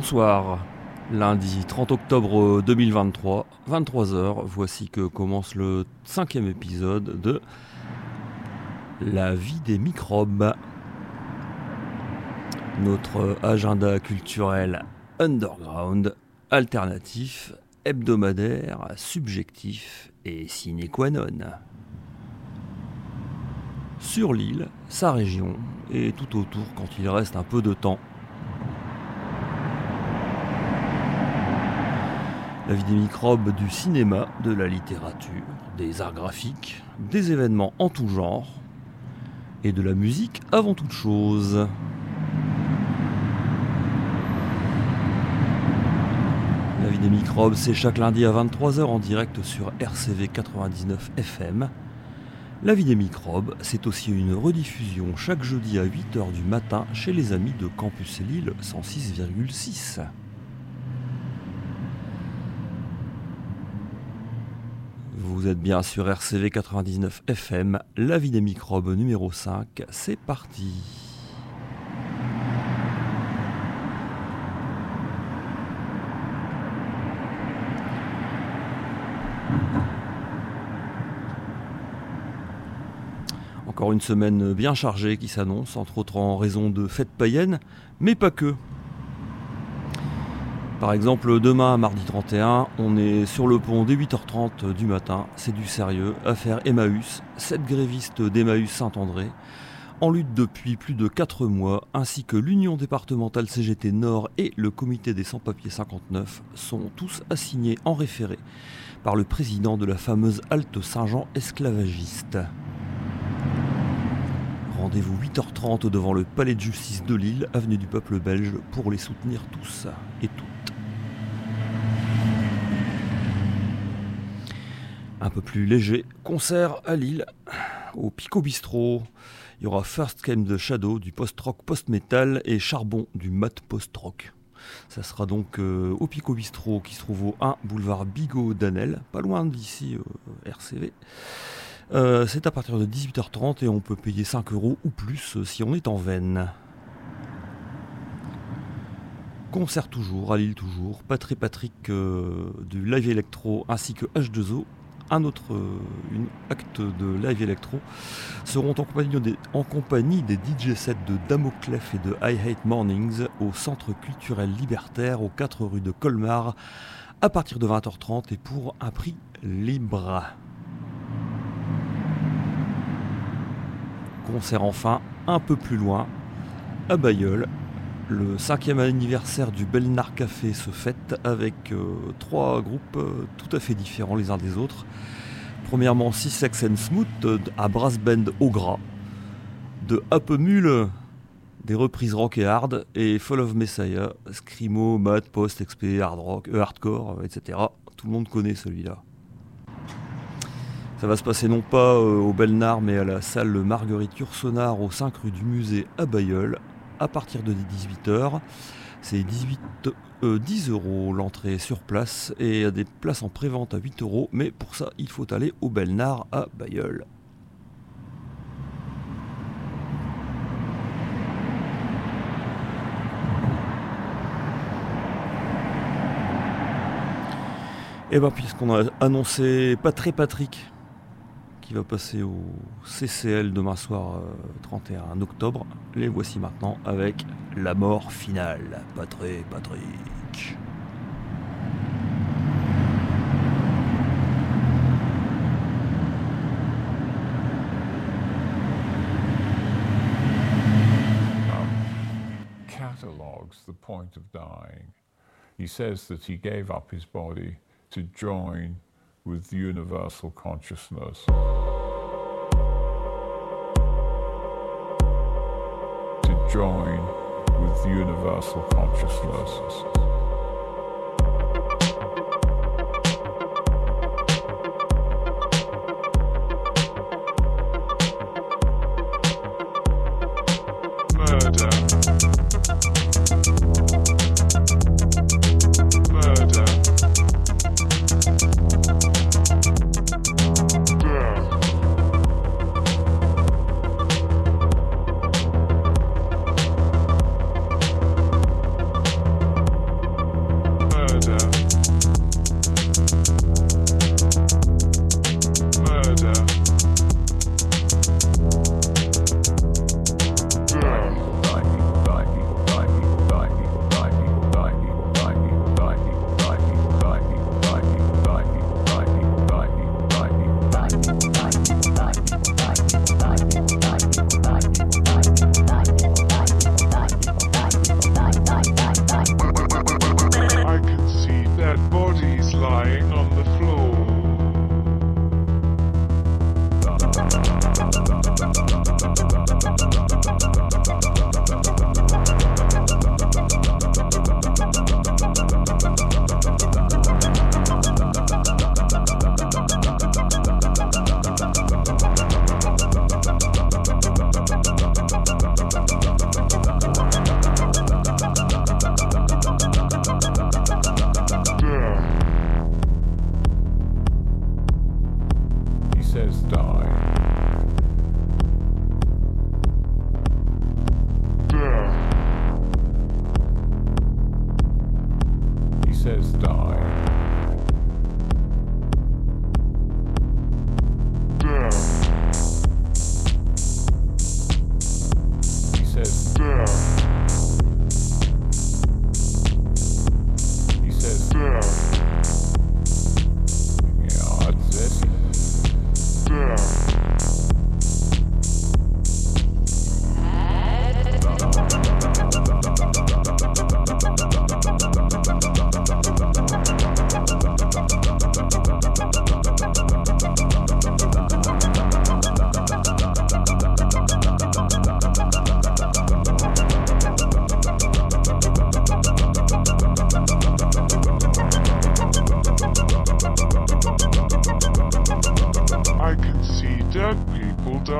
Bonsoir. Lundi 30 octobre 2023, 23h, voici que commence le cinquième épisode de La vie des microbes. Notre agenda culturel underground, alternatif, hebdomadaire, subjectif et sine qua non. Sur l'île, sa région et tout autour quand il reste un peu de temps. La vie des microbes du cinéma, de la littérature, des arts graphiques, des événements en tout genre et de la musique avant toute chose. La vie des microbes, c'est chaque lundi à 23h en direct sur RCV 99 FM. La vie des microbes, c'est aussi une rediffusion chaque jeudi à 8h du matin chez les amis de Campus Lille 106,6. Vous êtes bien sur RCV 99 FM, La vie des microbes numéro 5, c'est parti. Encore une semaine bien chargée qui s'annonce, entre autres en raison de fêtes païennes, mais pas que. Par exemple, demain, mardi 31, on est sur le pont dès 8h30 du matin. C'est du sérieux. Affaire Emmaüs, 7 grévistes d'Emmaüs Saint-André, en lutte depuis plus de 4 mois, ainsi que l'Union départementale CGT Nord et le comité des sans-papiers 59, sont tous assignés en référé par le président de la fameuse Halte Saint-Jean esclavagiste. Rendez-vous 8h30 devant le palais de justice de Lille, avenue du peuple belge, pour les soutenir tous et toutes. Un peu plus léger, concert à Lille, au Pico Bistro. Il y aura First Came the Shadow du post-rock post-metal et Charbon du mat post-rock. Ça sera donc euh, au Pico Bistro qui se trouve au 1 boulevard Bigot d'Anel, pas loin d'ici euh, RCV. Euh, c'est à partir de 18h30 et on peut payer 5 euros ou plus si on est en veine. Concert toujours, à Lille toujours, Patrick Patrick du live électro ainsi que H2O, un autre une acte de live électro, seront en compagnie des, en compagnie DJ sets de Damoclef et de I Hate Mornings au Centre culturel libertaire aux 4 rue de Colmar à partir de 20h30 et pour un prix libre. Concert enfin un peu plus loin, à Bayeul. Le cinquième anniversaire du Belnard Café se fête avec euh, trois groupes euh, tout à fait différents les uns des autres. Premièrement, Six Sex and Smooth euh, à Brass Band au gras, de Mule, des reprises rock et hard, et Fall of Messiah, Screamo, Mad, Post, XP, Hard Rock, Hardcore, etc. Tout le monde connaît celui-là. Ça va se passer non pas au Belnard, mais à la salle Marguerite Yourcenar au 5 rue du Musée à Bayeul, à partir de 18h. C'est 18, euh, 10 euros l'entrée sur place et des places en prévente à 8 euros, mais pour ça, il faut aller au Belnard à Bayeul. Et bien puisqu'on a annoncé Patrick Patrick qui va passer au CCL demain soir euh, 31 octobre, les voici maintenant avec La mort finale. Patrick Patrick. catalogues the point of dying. He says that he gave up his body to join with universal consciousness. To join with universal consciousness.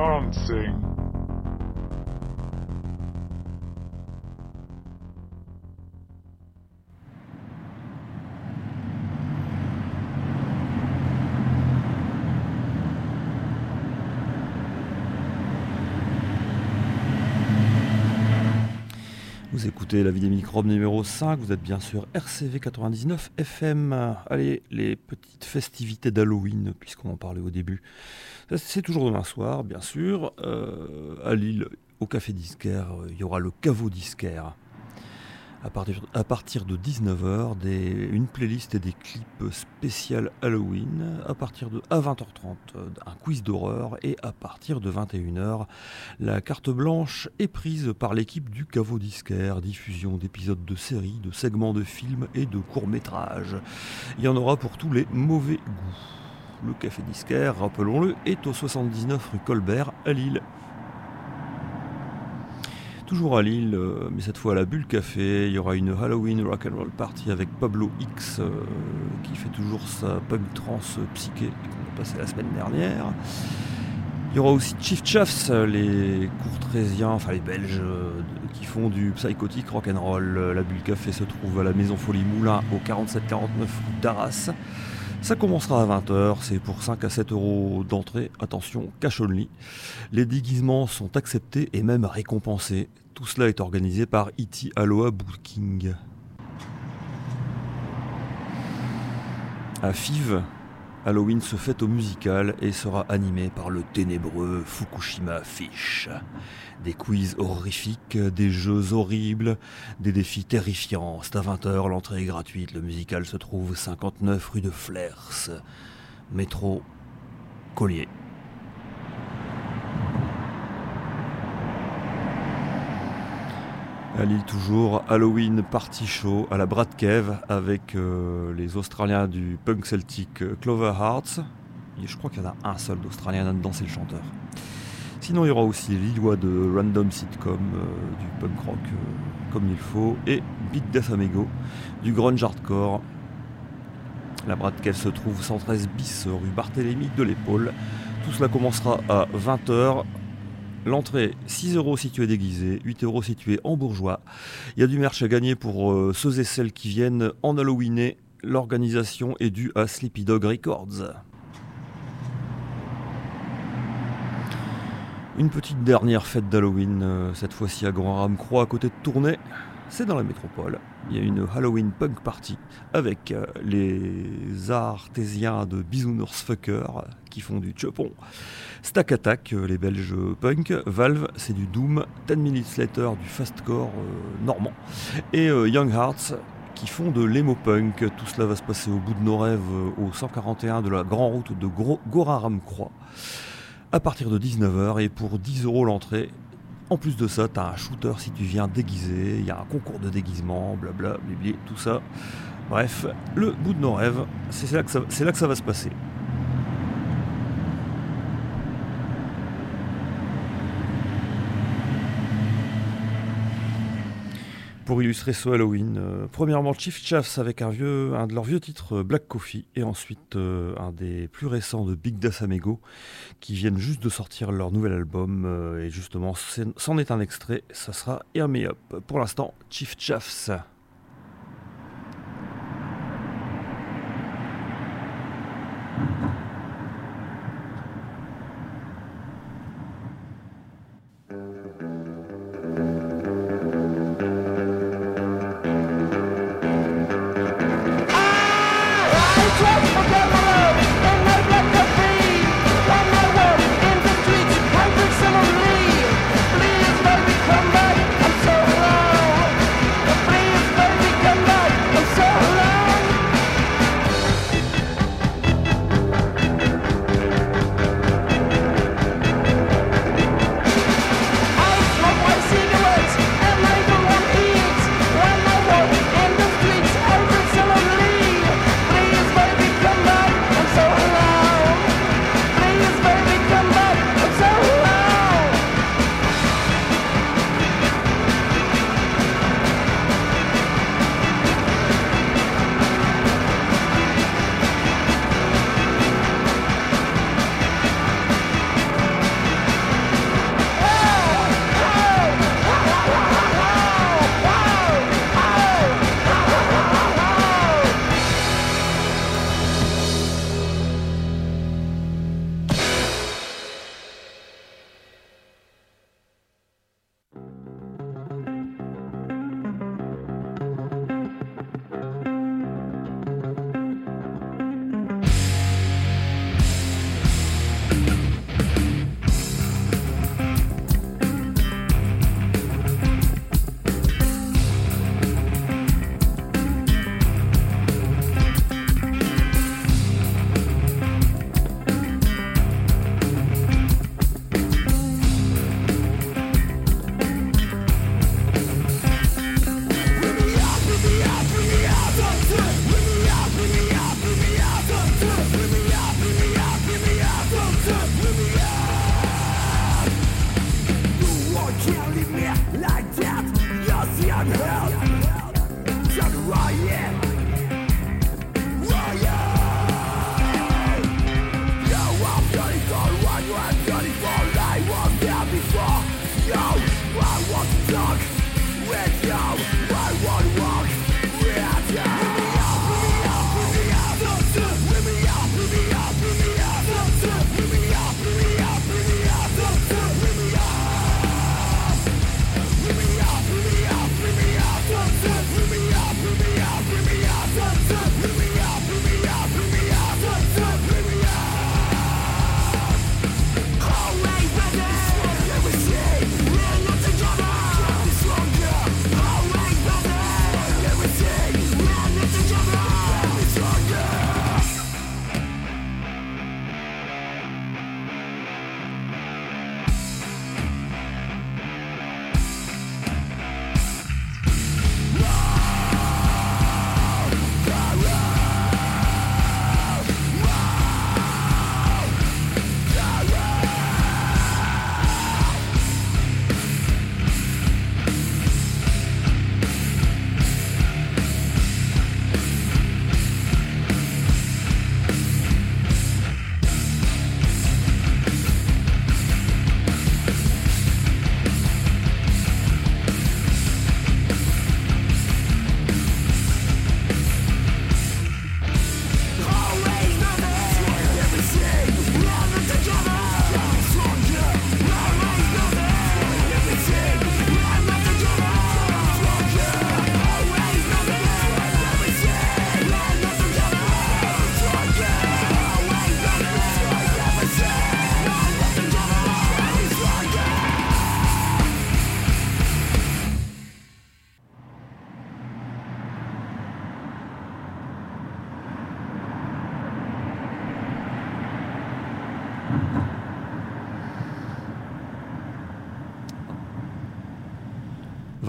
Dancing. La vie des microbes numéro 5, vous êtes bien sûr RCV 99 FM. Allez, les petites festivités d'Halloween, puisqu'on en parlait au début. C'est toujours demain soir, bien sûr. Euh, à Lille, au Café Disquaire, euh, il y aura le caveau disquaire. À partir, de 19h, des, une playlist et des clips spécial Halloween. À partir de à 20h30, euh, un quiz d'horreur. Et à partir de 21h, la carte blanche est prise par l'équipe du caveau disquaire. Diffusion d'épisodes de séries, de segments de films et de courts-métrages. Il y en aura pour tous les mauvais goûts. Le café disquaire, rappelons-le, est au 79 rue Colbert à Lille. Toujours à Lille, euh, mais cette fois à la Bulle Café, il y aura une Halloween Rock'n'Roll Party avec Pablo X euh, qui fait toujours sa punk trance psyché qu'on a passé la semaine dernière. Il y aura aussi Chief Chaffs, euh, les courtrésiens, enfin les Belges qui font du psychotique rock'n'roll. La Bulle Café se trouve à la Maison Folie Moulin au 4749 rue d'Arras. Ça commencera à 20h, c'est pour 5 à 7 euros d'entrée. Attention, cash only. Les déguisements sont acceptés et même récompensés. Tout cela est organisé par E.T. Aloha Booking. À Fives, Halloween se fête au musical et sera animé par le ténébreux Fukushima Fish. Des quiz horrifiques, des jeux horribles, des défis terrifiants. C'est à 20h, l'entrée est gratuite. Le musical se trouve 59 rue de Flers. Métro Collier. À Lille toujours, Halloween Party Show à la Brad Cave avec euh, les Australiens du punk celtique euh, Clover Hearts. Je crois qu'il y en a un seul d'Australien là-dedans, c'est le chanteur. Sinon, il y aura aussi Lillois de Random Sitcom, euh, du punk rock comme il faut, et Big Death Amigo, du grunge hardcore. La Brad Cave se trouve 113 bis rue Barthélemy de l'Épaule. Tout cela commencera à 20h. L'entrée 6 euros si tu déguisé, 8 euros si tu en bourgeois. Il y a du merch à gagner pour euh, ceux et celles qui viennent en Halloweené. L'organisation est due à Sleepy Dog Records. Une petite dernière fête d'Halloween, euh, cette fois-ci à Grand Rame Croix à côté de Tournai. C'est dans la métropole. Il y a une Halloween punk party avec euh, les artésiens de Bisounours Fucker qui font du chopon. Stack Attack, euh, les Belges punk. Valve, c'est du Doom. 10 Minutes Later, du fastcore euh, normand. Et Young Hearts, qui font de l'emo punk. Tout cela va se passer au bout de nos rêves, au 141 de la grande route de Gro- Goraram Croix, à partir de 19h. Et pour 10 euros l'entrée, en plus de ça, t'as un shooter si tu viens déguisé, il y a un concours de déguisement, blabla, blibli, tout ça. Bref, le bout de nos rêves, c'est là, que ça- c'est là que ça va se passer. Pour illustrer ce Halloween, euh, premièrement Chief Chaffs avec un, vieux, un de leurs vieux titres euh, Black Coffee et ensuite euh, un des plus récents de Big Das Amigo qui viennent juste de sortir leur nouvel album et justement c'en est un extrait, ça sera Hear Me Up. Pour l'instant, Chief Chaffs. «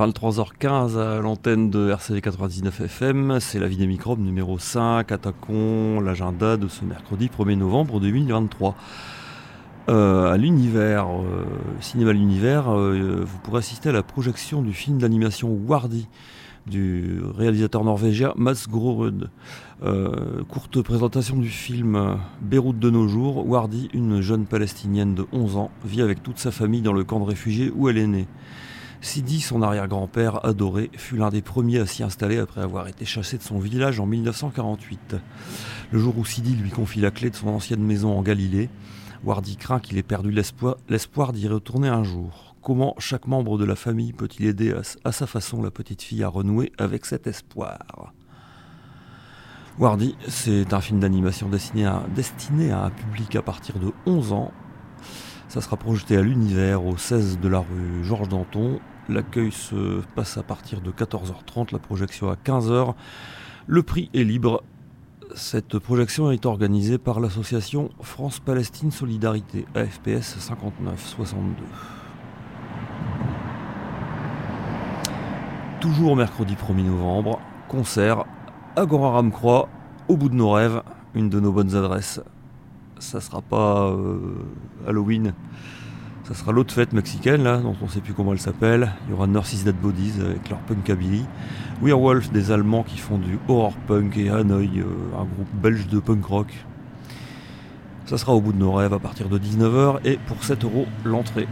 23h15 à l'antenne de RCV 99 FM, c'est la vie des microbes numéro 5, attaquons l'agenda de ce mercredi 1er novembre 2023. Euh, à l'univers, euh, cinéma l'univers, euh, vous pourrez assister à la projection du film d'animation Wardy du réalisateur norvégien Mats Grorud. courte présentation du film Beyrouth de nos jours. Wardy, une jeune palestinienne de 11 ans, vit avec toute sa famille dans le camp de réfugiés où elle est née. Sidi, son arrière-grand-père adoré, fut l'un des premiers à s'y installer après avoir été chassé de son village en 1948. Le jour où Sidi lui confie la clé de son ancienne maison en Galilée, Wardy craint qu'il ait perdu l'espoir d'y retourner un jour. Comment chaque membre de la famille peut-il aider à, sa façon la petite fille à renouer avec cet espoir? Wardy, c'est un film d'animation destiné à, un public à partir de 11 ans. Ça sera projeté à l'univers au 16 de la rue Georges Danton. L'accueil se passe à partir de 14h30, la projection à 15h. Le prix est libre cette projection est organisée par l'association France-Palestine Solidarité, AFPS 59-62. Toujours mercredi 1er novembre, concert Agora Ramcroix, au bout de nos rêves, une de nos bonnes adresses. Ça sera pas euh, Halloween, ça sera l'autre fête mexicaine, là, dont on ne sait plus comment elle s'appelle. Il y aura Nurses Dead Bodies avec leur punkabilly. Werewolf, des Allemands qui font du horror punk. Et Hanoi, euh, un groupe belge de punk rock. Ça sera au bout de nos rêves à partir de 19h. Et pour 7 euros, l'entrée.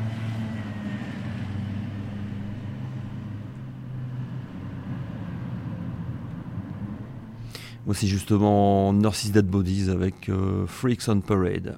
Voici justement Nurses Dead Bodies avec euh, Freaks on Parade.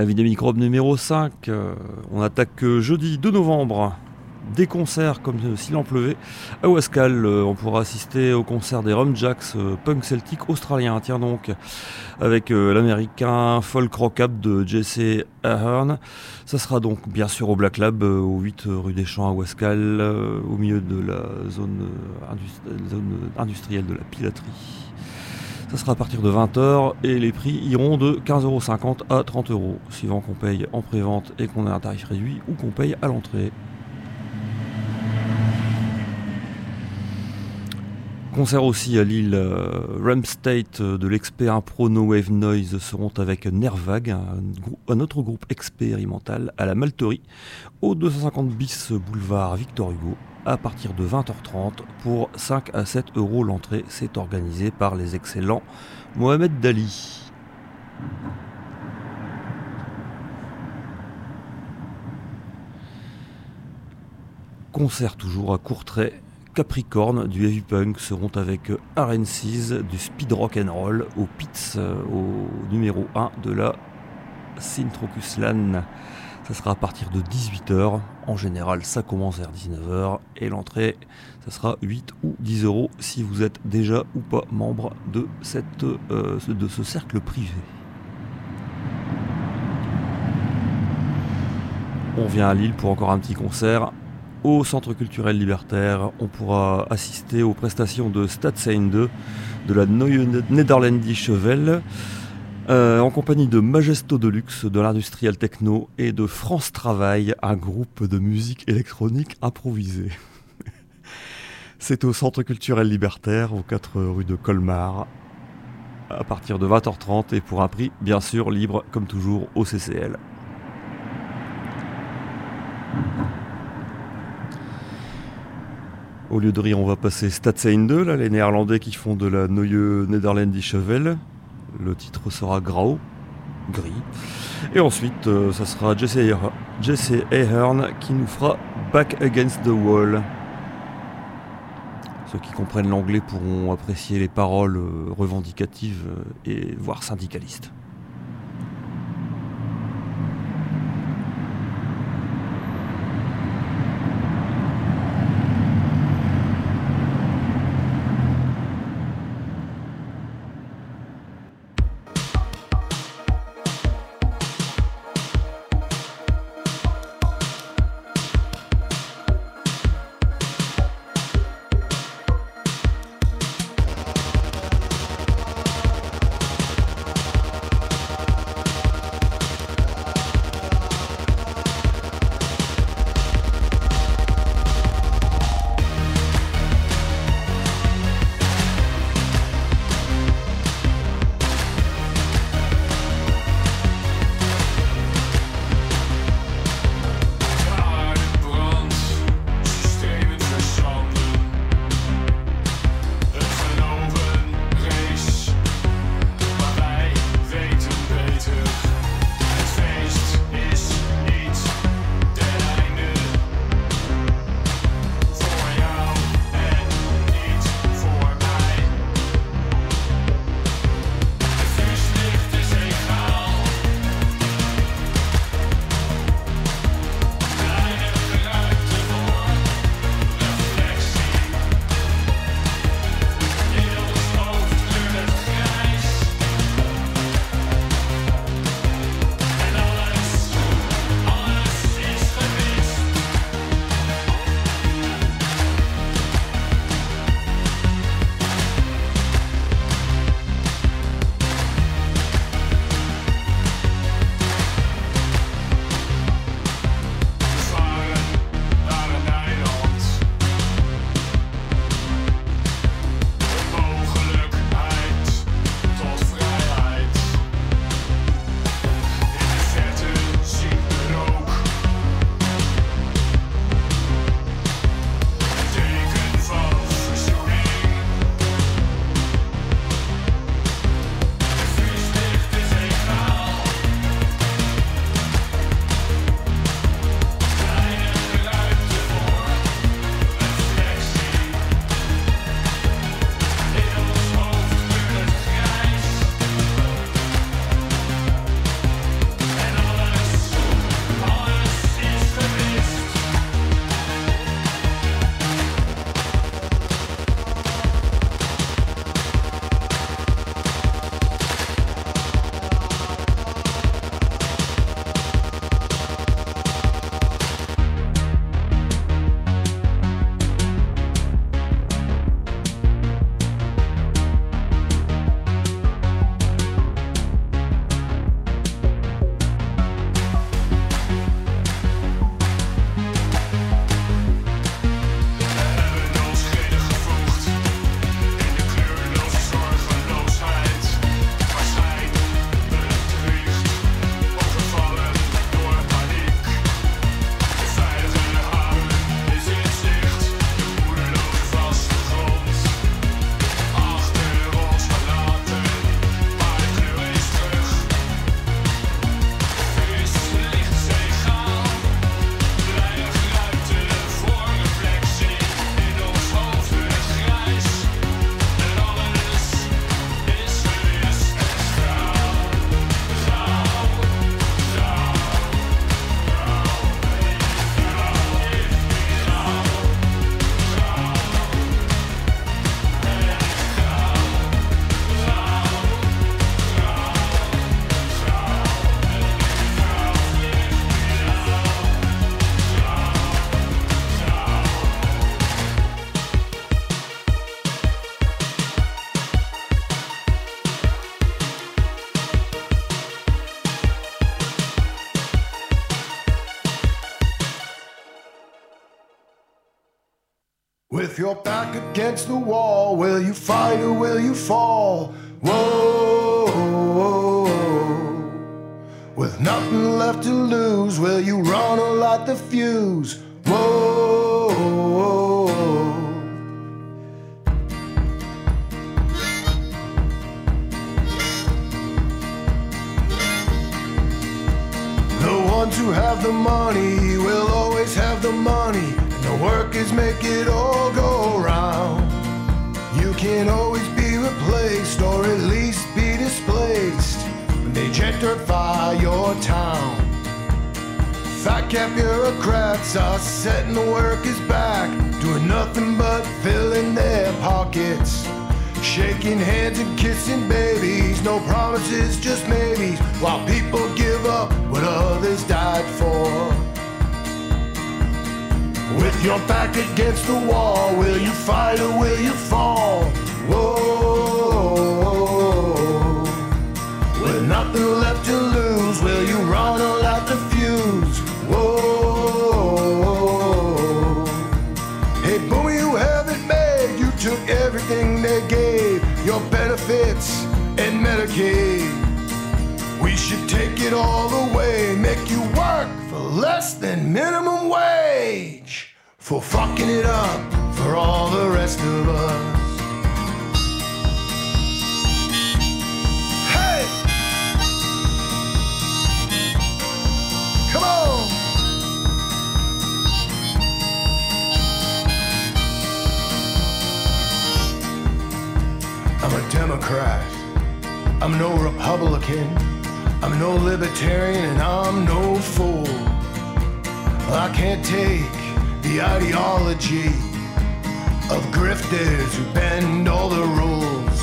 La vie des microbes numéro 5. Euh, on attaque euh, jeudi 2 novembre. Des concerts comme s'il en pleuvait. À Wascal, euh, on pourra assister au concert des Rumjacks, punk celtique australien. Tiens donc, avec l'américain folk rock de Jesse Ahern. Ça sera donc bien sûr au Black Lab, au 8 rue des Champs à Wascal, au milieu de la zone industrielle de la pilaterie. Ça sera à partir de 20h et les prix iront de 15,50€ à 30€, suivant qu'on paye en pré-vente et qu'on ait un tarif réduit ou qu'on paye à l'entrée. Concert aussi à Lille, euh, Ram State de l'expert Impro No Wave Noise seront avec Nervag, un, un, autre groupe expérimental à la Malterie, au 250 bis boulevard Victor Hugo, à partir de 20h30 pour 5 à 7 euros l'entrée. C'est organisé par les excellents Mohamed Dali. Concert toujours à Courtrai Capricorne du heavy punk seront avec RNCs du speed rock and roll au Pits au numéro 1 de la Sintrocuslan. Ça sera à partir de 18h. En général, ça commence vers 19h et l'entrée, ça sera 8 ou 10 euros si vous êtes déjà ou pas membre de, cette, euh, de ce cercle privé. On vient à Lille pour encore un petit concert au Centre culturel libertaire. On pourra assister aux prestations de Stadsheim 2 de la Neue Nederlandische Welle euh, en compagnie de Majesto Deluxe de l'industriel techno et de France Travail, un groupe de musique électronique improvisée. C'est au Centre culturel libertaire, aux 4 rue de Colmar, à partir de 20h30 et pour un prix bien sûr libre comme toujours au CCL. Au lieu de rire, on va passer Stadsheim 2, là, les Néerlandais qui font de la Neue Nederlandische Welle. Le titre sera Grau, gris. Et ensuite, euh, ça sera Jesse, Ahern qui nous fera Back Against the Wall. Ceux qui comprennent l'anglais pourront apprécier les paroles euh, revendicatives euh, et voire syndicalistes. Against the wall, will you fight or will you fall? Whoa. With nothing left to lose, will you run or light the fuse? Whoa. The ones who have the money will always have the money, and the workers make it all go round. Can always be replaced or at least be displaced when they gentrify your town. Fat cap bureaucrats are setting the workers back, doing nothing but filling their pockets. Shaking hands and kissing babies, no promises, just maybes, while people give up what others died your back against the wall, will you fight or will you fall? Whoa. With nothing left to lose, will you run or light the fuse? Whoa. Hey, boomy, you have it made. You took everything they gave, your benefits and Medicaid. We should take it all away, make you work for less than minimum wage. For fucking it up for all the rest of us. Hey! Come on! I'm a Democrat. I'm no Republican. I'm no libertarian and I'm no fool. I can't take the ideology of grifters who bend all the rules.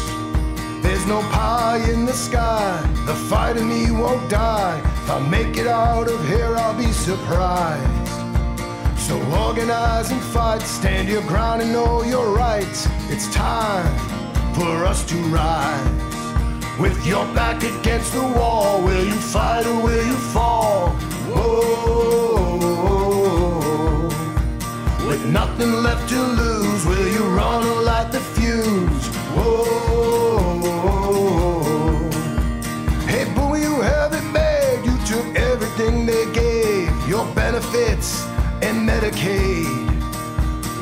There's no pie in the sky. The fight in me won't die. If I make it out of here, I'll be surprised. So organize and fight, stand your ground and know your rights. It's time for us to rise. With your back against the wall, will you fight or will you fall? Whoa. Nothing left to lose, will you run or light the fuse? Whoa. Hey, boy, you have it made. You took everything they gave, your benefits and Medicaid.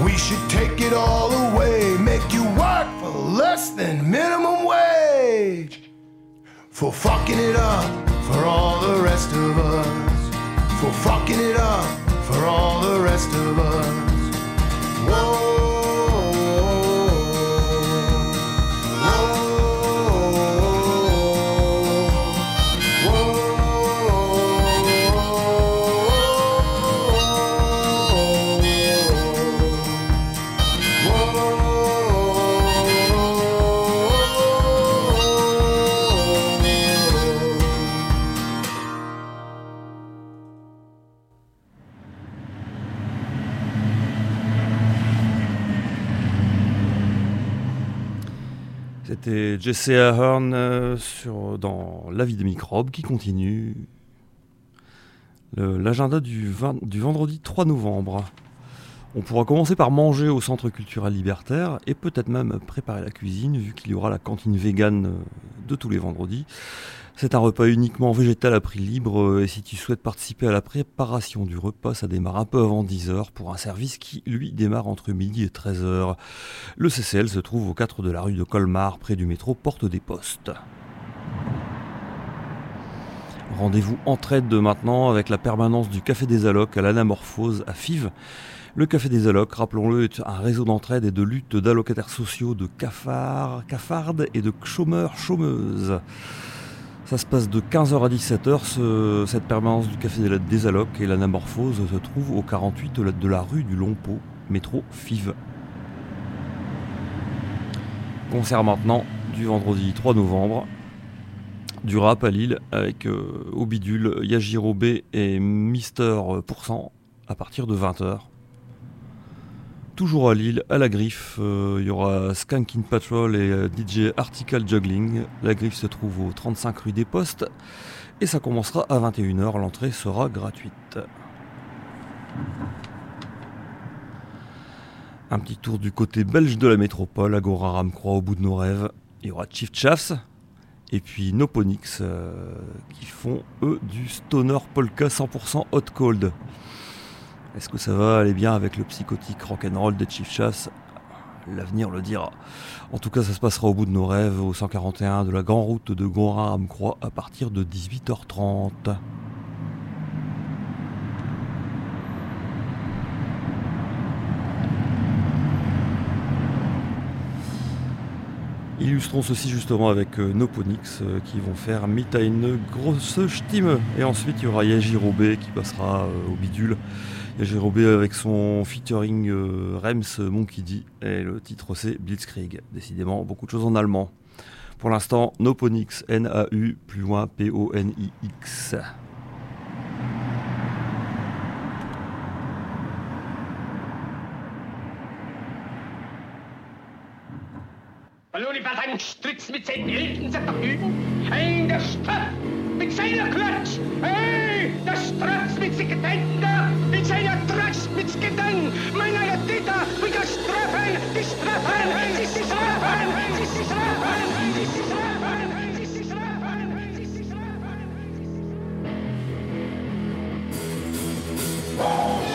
We should take it all away, make you work for less than minimum wage. For fucking it up for all the rest of us. For fucking it up for all the rest of us. C'était Jesse Ahern euh, dans La vie des microbes qui continue. L'agenda du, du vendredi 3 novembre. On pourra commencer par manger au centre culturel libertaire et peut-être même préparer la cuisine vu qu'il y aura la cantine vegan euh, de tous les vendredis. C'est un repas uniquement végétal à prix libre euh, et si tu souhaites participer à la préparation du repas, ça démarre un peu avant 10h pour un service qui, lui, démarre entre midi et 13h. Le CCL se trouve au 4 de la rue de Colmar, près du métro Porte des Postes. Rendez-vous entraide maintenant avec la permanence du Café des Allocs à l'Anamorphose à Fives. Le Café des Allocs, rappelons-le, est un réseau d'entraide et de lutte d'allocataires sociaux, de cafards, cafardes et de chômeurs-chômeuses. Ça se passe de 15h à 17h, ce- cette permanence du Café des- Allocs et l'Anamorphose se trouve au 48 de la, rue du Longpot, métro Fives. Concert maintenant du vendredi 3 novembre. Du rap à Lille avec euh, au bidule Yajiro B et Mister Pourcent à partir de 20h. Toujours à Lille, à la Griffe, euh, il y aura Skanking Patrol et euh, DJ Article Juggling. La Griffe se trouve au 35 rue des Postes et ça commencera à 21h. L'entrée sera gratuite. Un petit tour du côté belge de la métropole, Agora Ramcroix au bout de nos rêves. Il y aura Chief Chaffs et puis Noponix euh, qui font eux du stoner polka 100% hot cold. Est-ce que ça va aller bien avec le psychotique rock'n'roll des Chief Chaffs L'avenir le dira. En tout cas, ça se passera au bout de nos rêves, au 141 de la grande route de Gonra-Amcroix à partir de 18h30. Illustrons ceci justement avec euh, Noponix euh, qui vont faire Mita une grosse Stimme. Et ensuite, il y aura Yajirobé qui passera euh, au bidule. Yajirobé avec son featuring Rems Monkey D. Et le titre c'est Blitzkrieg. Décidément, beaucoup de choses en allemand. Pour l'instant, Noponix, N-A-U, plus loin P-O-N-I-X. mit seiner Klatsch. Hey, das Strats mit sich Gedenker, mit seiner Tratsch mit sich Gedenk. Meine Täter wieder strafen, die strafen, sie sie strafen, sie sie strafen, sie sie strafen. Oh!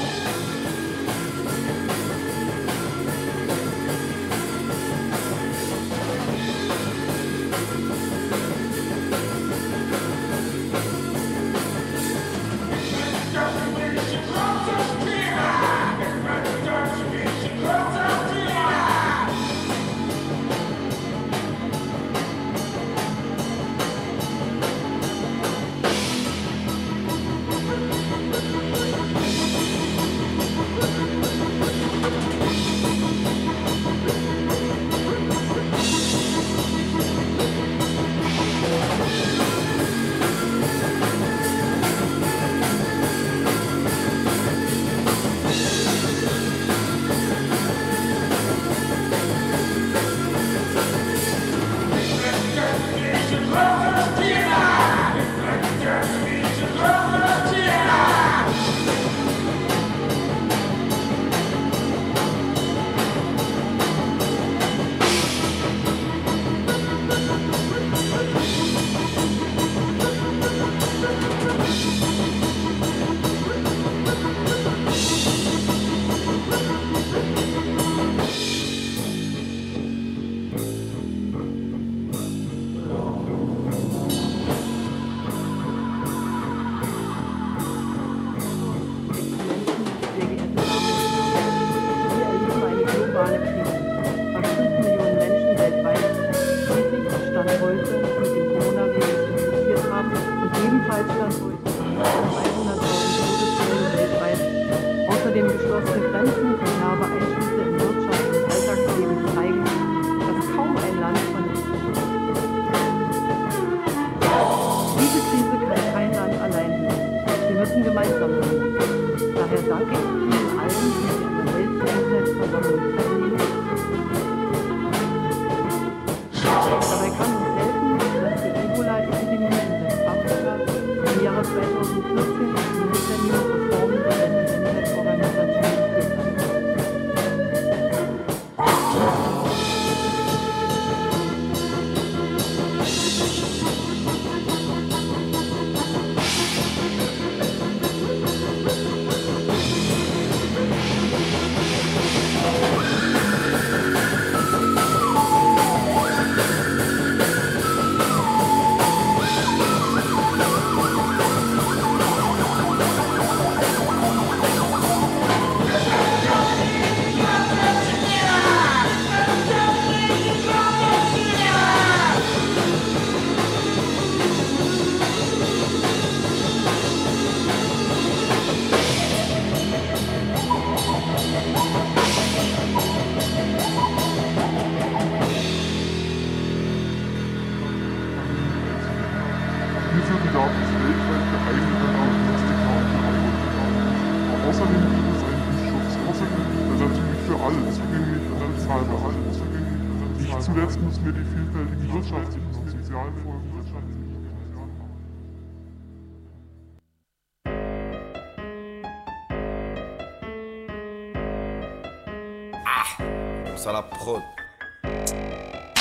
Interessen gemeinsam haben. Daher danke ich Ihnen allen, die sich an der Weltversammlung teilnehmen.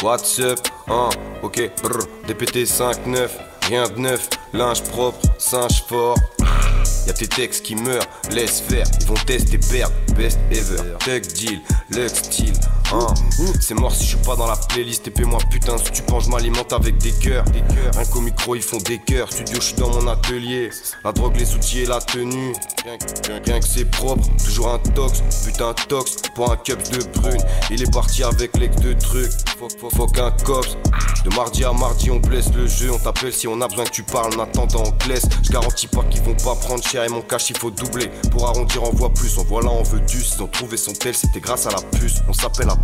What's up, hein, ok, brr, DPT 5-9, rien de neuf, linge propre, singe fort. Y'a tes textes qui meurent, laisse faire, ils vont tester perdre, best ever, tech deal, Lux style, hein. C'est mort si je suis pas dans la playlist, et moi putain, si tu je m'alimente avec des cœurs, Un qu'au micro ils font des cœurs, studio je suis dans mon atelier, la drogue, les outils et la tenue, rien, que c'est propre, toujours un tox, putain tox, pour un cup de brune, il est parti avec l'ex de trucs, fuck, un cops, de mardi à mardi on blesse le jeu, on t'appelle si on a besoin que tu parles, en attendant on te je garantis pas qu'ils vont pas prendre cher. Et mon cash il faut doubler, pour arrondir on voit plus, on voit là on veut du, ils ont trouvé son tel, c'était grâce à la puce, on s'appelle à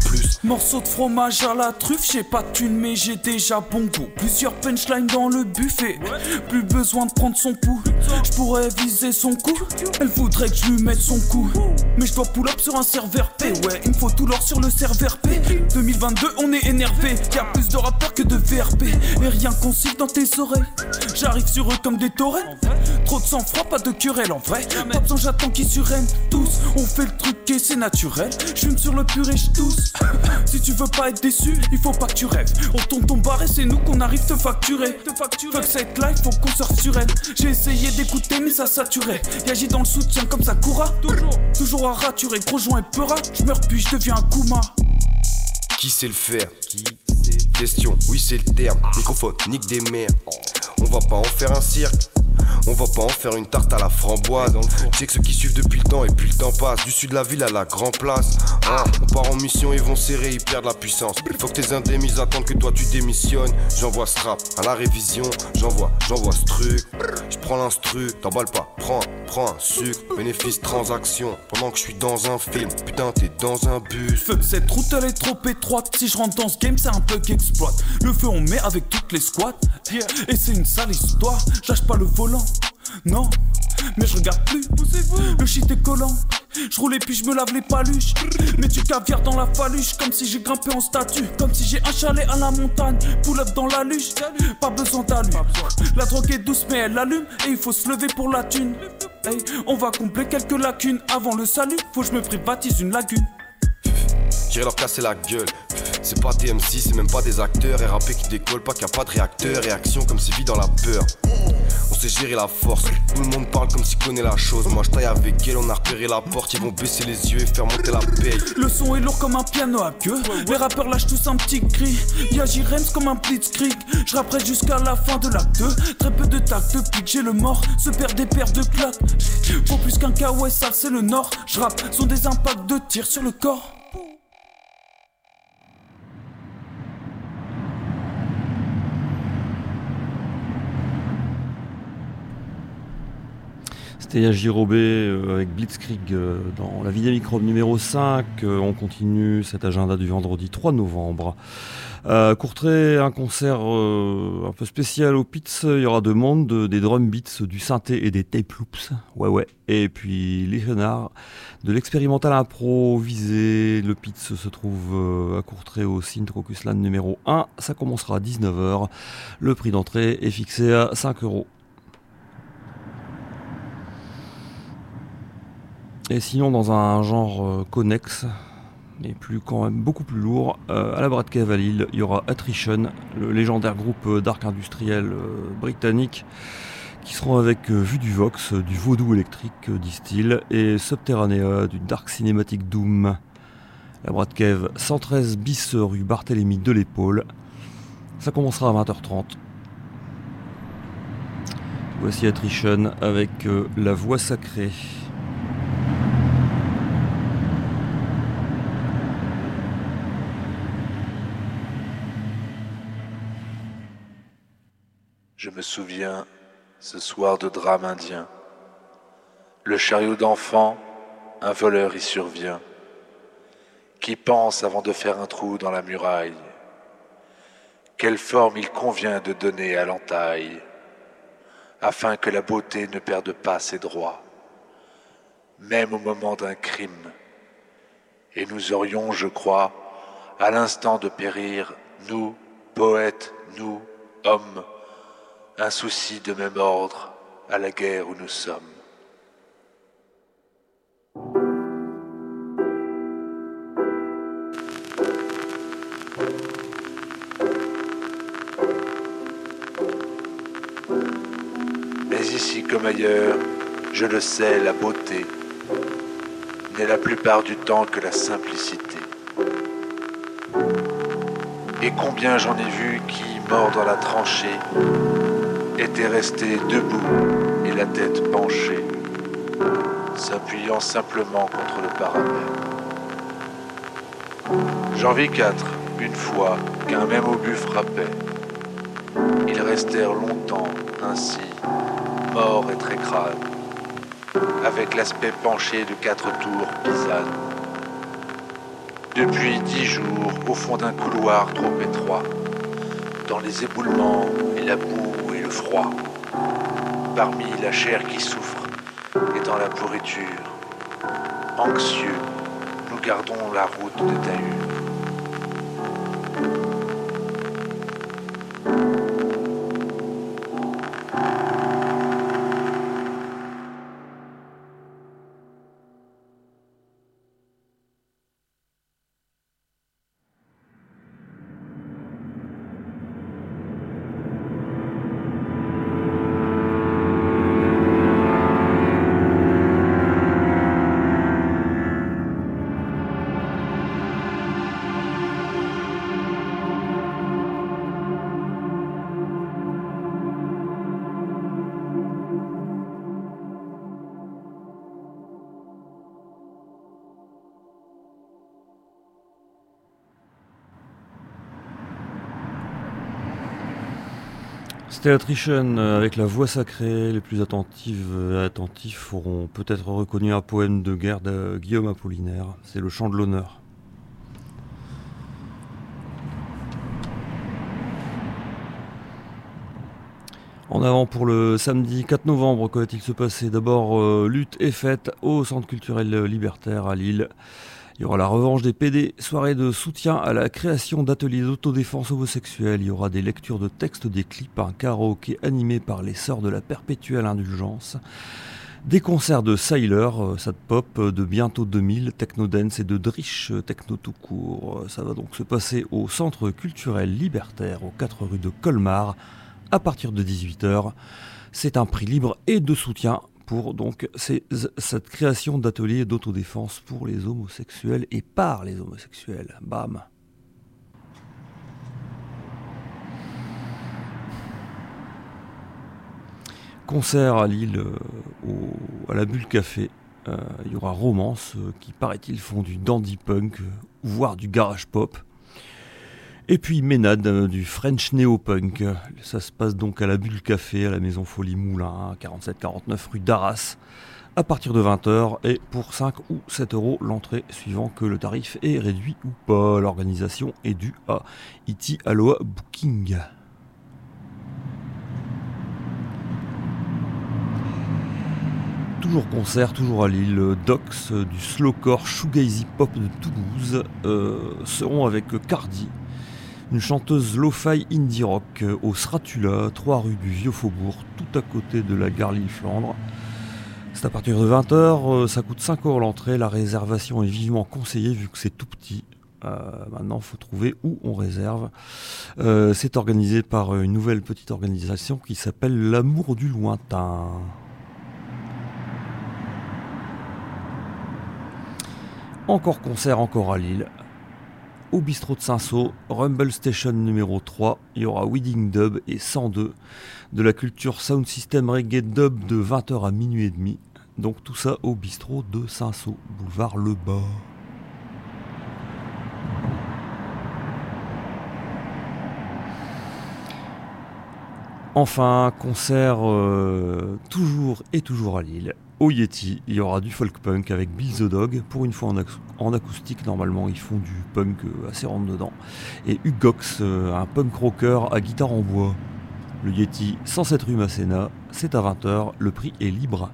Morceau de fromage à la truffe, j'ai pas de thune mais j'ai déjà bon goût. Plusieurs punchlines dans le buffet, plus besoin de prendre son pouls. Je pourrais viser son cou, elle voudrait que je lui mette son coup. Mais je dois pull up sur un serveur P, ouais, il me faut tout l'or sur le serveur P. 2022, on est énervé, y a plus de rappeurs que de VRP. Et rien qu'on siffle dans tes oreilles, j'arrive sur eux comme des torrents. Trop de sang-froid, pas de querelle en vrai. Pas besoin, j'attends qu'ils surrènent tous. On fait le truc et c'est naturel. Je sur le purée, je tous. si tu veux pas être déçu, il faut pas que tu rêves. On tourne ton bar et c'est nous qu'on arrive te facturer. Te facturer. Fuck cette life, faut qu'on sorte sur elle. J'ai essayé d'écouter, mais ça saturait. Yagi dans le soutien comme ça coura. Toujours, toujours à raturer. Gros joint et peura. Je meurs puis je deviens un Kuma. Qui sait le faire? Qui Question, oui c'est le terme. Microphone, nique des mers. On va pas en faire un cirque. On va pas en faire une tarte à la framboise. Tu sais que ceux qui suivent depuis le temps et puis le temps passe. Du sud de la ville à la grande place. Hein, on part en mission, ils vont serrer, ils perdent la puissance. Faut que tes indemnises attendent que toi tu démissionnes. J'envoie ce rap à la révision. J'envoie, j'envoie ce truc. Je prends l'instru, t'emballes pas. Prends, prends un sucre. Bénéfice transaction. Pendant que je suis dans un film. Putain, t'es dans un bus. Fuck, cette route elle est trop étroite. Si je rentre dans ce game, c'est un peu qu'exploite. Le feu on met avec toutes les squats. Et c'est une sale histoire. Lâche pas le volant. Non, mais je regarde plus. Le shit est collant. Je roule et puis je me lave les paluches. Mais tu caviar dans la faluche. Comme si j'ai grimpé en statue. Comme si j'ai un chalet à la montagne. Pull up dans la luche. Pas besoin d'allume. La drogue est douce, mais elle allume. Et il faut se lever pour la thune. Hey, on va combler quelques lacunes. Avant le salut, faut que je me privatise une lagune. J'irai leur casser la gueule. C'est pas des c'est même pas des acteurs. RAP qui décolle, pas qu'il a pas de réacteur. Réaction comme c'est vit dans la peur. On sait gérer la force. Tout le monde parle comme s'il connaît la chose. Moi je taille avec elle, on a repéré la porte. Ils vont baisser les yeux et faire monter la paix. Le son est lourd comme un piano à queue. Les rappeurs lâchent tous un petit cri. Y'a Jirems comme un blitzkrieg. Je rapperai jusqu'à la fin de l'acte 2. Très peu de tact depuis que j'ai le mort. Se perd des paires de claques. Faut plus qu'un KOS, c'est le nord. Je rappe, sont des impacts de tir sur le corps. C'était Girobé euh, avec Blitzkrieg euh, dans la vidéo micro numéro 5. Euh, on continue cet agenda du vendredi 3 novembre. Euh, Courtrai, un concert un peu spécial au Pits. Il y aura de monde, des drum beats, du synthé et des tape loops. Ouais, ouais. Et puis Léonard, de l'expérimental improvisé. Le Pits se trouve à Courtrai au Synth Land numéro 1. Ça commencera à 19h. Le prix d'entrée est fixé à 5 euros. Et sinon, dans un genre euh, connexe, mais plus quand même beaucoup plus lourd, euh, à la Brad Lille, il y aura Attrition, le légendaire groupe euh, d'arc industriel britannique, qui seront avec Vue du Vox, du vaudou électrique, disent-ils, et Subterranea, du dark cinématique Doom. La Brad Cave, 113 bis rue Barthélemy de l'Épaule. Ça commencera à 20h30. Voici Attrition avec La Voix Sacrée. Souviens, ce soir de drame indien. Le chariot d'enfant, un voleur y survient. Qui pense avant de faire un trou dans la muraille Quelle forme il convient de donner à l'entaille afin que la beauté ne perde pas ses droits, même au moment d'un crime. Et nous aurions, je crois, à l'instant de périr, nous, poètes, nous, hommes, un souci de même ordre à la guerre où nous sommes. Mais ici comme ailleurs, je le sais, la beauté n'est la plupart du temps que la simplicité. Et combien j'en ai vu qui, morts dans la tranchée, étaient restés debout et la tête penchée, s'appuyant simplement contre le parapet. J'en vis quatre, une fois qu'un même obus frappait. Ils restèrent longtemps ainsi, morts et très crades, avec l'aspect penché de quatre tours pisanes. Depuis dix jours, au fond d'un couloir trop étroit, dans les éboulements et la boue et le froid, parmi la chair qui souffre et dans la pourriture, anxieux, nous gardons la route de Tahut. Attrition euh, avec la voix sacrée, les plus attentives euh, attentifs auront peut-être reconnu un poème de guerre de Guillaume Apollinaire, c'est le chant de l'honneur. En avant pour le samedi 4 novembre, que va-t-il se passer? D'abord, euh, lutte et fête au Centre culturel libertaire à Lille. Il y aura la revanche des PD, soirée de soutien à la création d'ateliers d'autodéfense homosexuelle. Il y aura des lectures de textes, des clips, un karaoké animé par les Sœurs de la Perpétuelle Indulgence. Des concerts de Sailor, euh, Sad Pop, euh, de bientôt 2000, Techno Dance et de Drish, euh, Techno tout court. Ça va donc se passer au Centre culturel libertaire, aux 4 rue de Colmar, à partir de 18h. C'est un prix libre et de soutien pour donc cette création d'ateliers d'autodéfense pour les homosexuels et par les homosexuels. Bam. Concert à Lille euh, à la Bulle Café. Euh, il y aura Romance euh, qui paraît-il font du dandy punk, voire du garage pop. Et puis Ménade euh, du French Néo-Punk. Ça se passe donc à la Bulle Café, à la Maison Folie Moulin, 47-49 rue d'Arras, à partir de 20h. Et pour 5 ou 7 euros l'entrée, suivant que le tarif est réduit ou pas. L'organisation est due à Iti Aloha Booking. toujours concert, toujours à Lille. Docs du slowcore shoegazy pop de Toulouse euh, seront avec Cardi, une chanteuse lo-fi indie rock euh, au Sratula, 3 rue du Vieux Faubourg, tout à côté de la gare Lille-Flandre. C'est à partir de 20h, euh, ça coûte 5 euros l'entrée, la réservation est vivement conseillée vu que c'est tout petit. Euh, maintenant, il faut trouver où on réserve. c'est organisé par une nouvelle petite organisation qui s'appelle L'amour du lointain. Encore concert, encore à Lille au bistrot de Saint-Saul, Rumble Station numéro 3, il y aura Wedding Dub et 102 de la culture Sound System Reggae Dub de 20h à minuit et demi. Donc tout ça au bistrot de Saint-Saul, boulevard Le Bas. Enfin, concert euh, toujours et toujours à Lille au Yeti, il y aura du folk punk avec Bill the Dog. Pour une fois en, acoustique, normalement, ils font du punk euh, assez rentre dedans. Et Hugox, euh, un punk rocker à guitare en bois. Le Yeti, 107 rue Masséna, c'est à 20h, le prix est libre.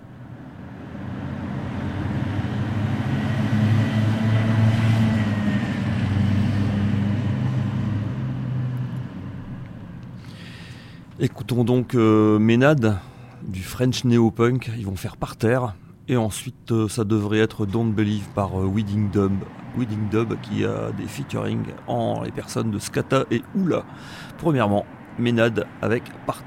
Écoutons donc euh, Ménade du French Neo-Punk, ils vont faire par terre. Et ensuite, euh, ça devrait être Don't Believe par euh, Wedding Dub. Wedding Dub qui a des featuring en les personnes de Skata et Oula. Premièrement, Ménade avec Par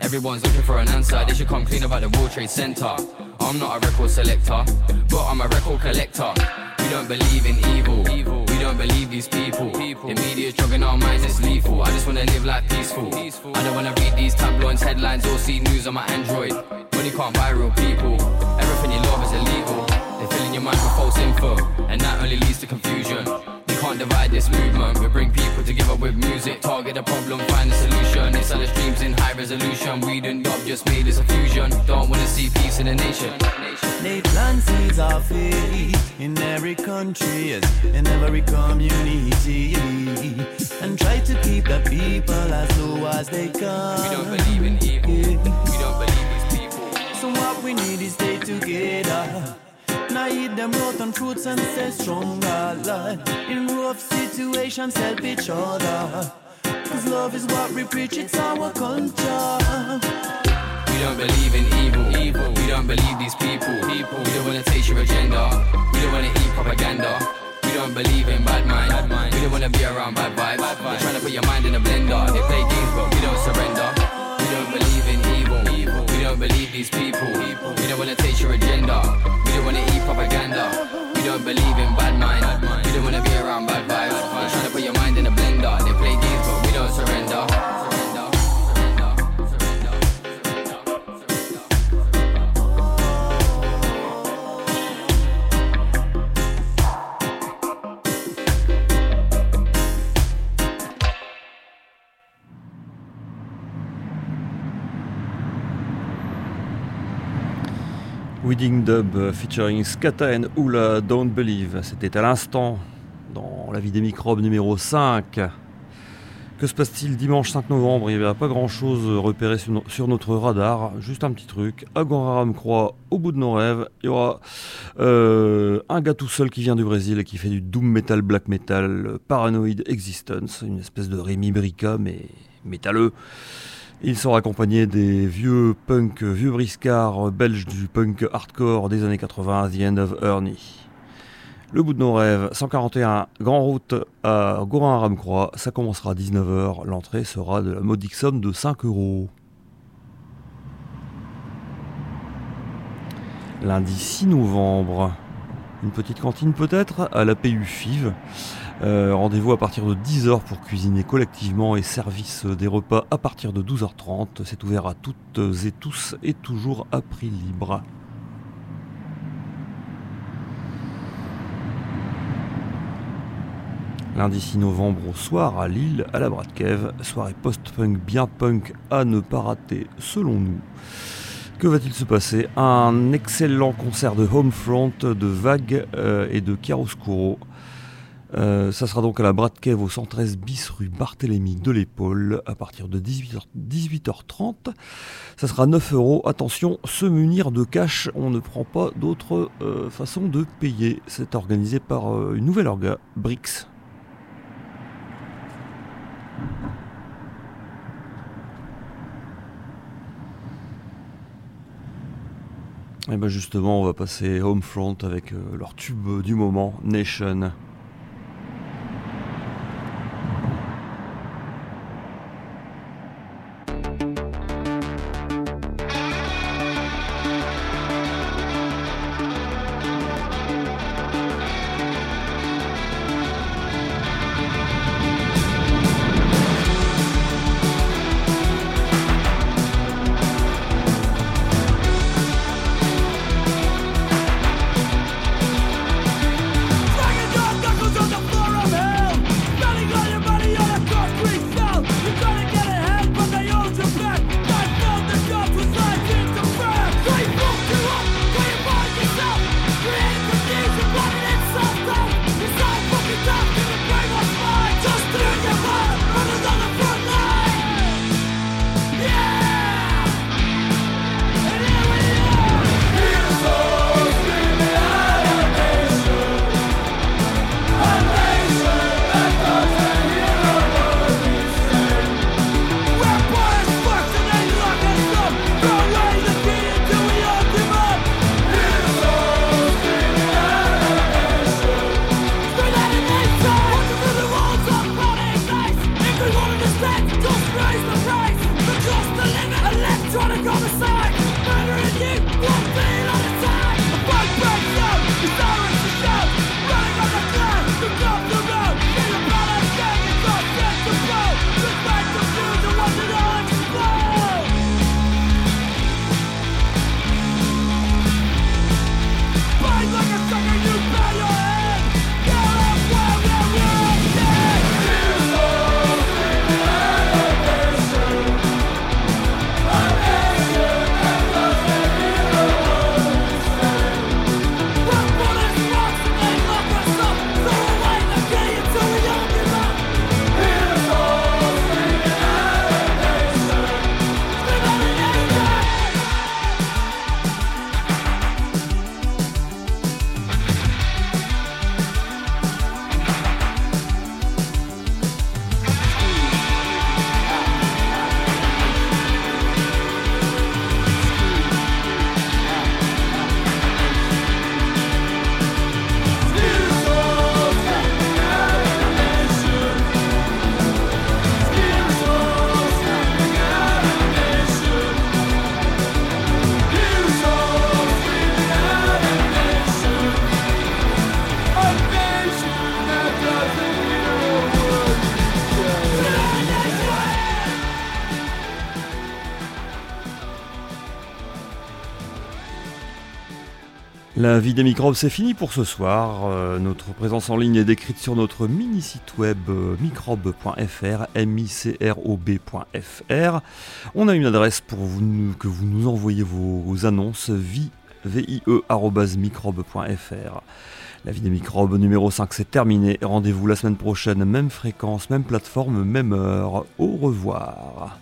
Everyone's looking for an answer. They should come clean about the World Trade Center. I'm not a record selector, but I'm a record collector. We don't believe in evil. We don't believe these people. The media's drugging our minds, it's lethal. I just wanna live life peaceful. I don't wanna read these tabloids, headlines, or see news on my Android. Money can't buy real people. Everything you love is illegal. Your mind with false info, and that only leads to confusion You can't divide this movement. We bring people together with music. Target the problem, find the solution. It's all the streams in high resolution. We done dub just made this a fusion. Don't wanna see peace in the nation. They plant seeds of faith in every country, in every community, and try to keep the people as low as they can. We don't believe in evil. We don't believe these people. So what we need is stay together. Now eat them rotten fruits and stay stronger. In rough situations, help each other. Cause love is what we preach, it's our culture. We don't believe in evil. evil. We don't believe these people. people. We don't wanna taste your agenda. We don't wanna eat propaganda. We don't believe in bad mind. Bad mind. We don't wanna be around bad vibes. Bad vibes. They're trying to put your mind in a blender. They play games, but we don't surrender. We don't believe in don't believe these people. We don't wanna taste your agenda. We don't wanna eat propaganda. We don't believe in bad mind. We don't wanna be around bad vibes. They're trying to put your mind in a Wedding Dub euh, featuring Skata and Oula Don't Believe. C'était à l'instant dans La vie des microbes numéro 5. Que se passe-t-il dimanche 5 novembre? Il n'y avait pas grand chose repéré sur, no- sur notre radar. Juste un petit truc. À Goraram Croix, au bout de nos rêves, il y aura euh, un gars tout seul qui vient du Brésil et qui fait du doom metal, black metal, euh, Paranoid Existence, une espèce de Rémi Brica mais métalleux. Il sera accompagné des vieux punk, vieux briscards belges du punk hardcore des années 80, The End of Ernie. Le bout de nos rêves, 141 Grand Route à Gorin à Ramcroix, ça commencera à 19h, l'entrée sera de la modique somme de 5 euros. Lundi 6 novembre, une petite cantine peut-être à la PU FIV. Euh, Rendez-vous à partir de 10h pour cuisiner collectivement et service des repas à partir de 12h30. C'est ouvert à toutes et tous et toujours à prix libre. Lundi 6 novembre au soir à Lille, à la Bratkev, soirée post-punk bien punk à ne pas rater selon nous. Que va-t-il se passer? Un excellent concert de Homefront, de Vague euh, et de Chiaroscuro. Euh, ça sera donc à la Bratkev au 113 bis rue Barthélemy de l'Épaule à partir de 18h, 18h30. Ça sera 9 euros. Attention, se munir de cash, on ne prend pas d'autre euh, façon de payer. C'est organisé par euh, une nouvelle orga, Brix. Et ben justement, on va passer Homefront avec leur tube du moment, Nation. La vie des microbes, c'est fini pour ce soir. Euh, notre présence en ligne est décrite sur notre mini-site web euh, microbe.fr. On a une adresse pour que vous nous envoyez vos, annonces, vie, vie.microbe.fr. La vie des microbes numéro 5, c'est terminé. Rendez-vous la semaine prochaine, même fréquence, même plateforme, même heure. Au revoir.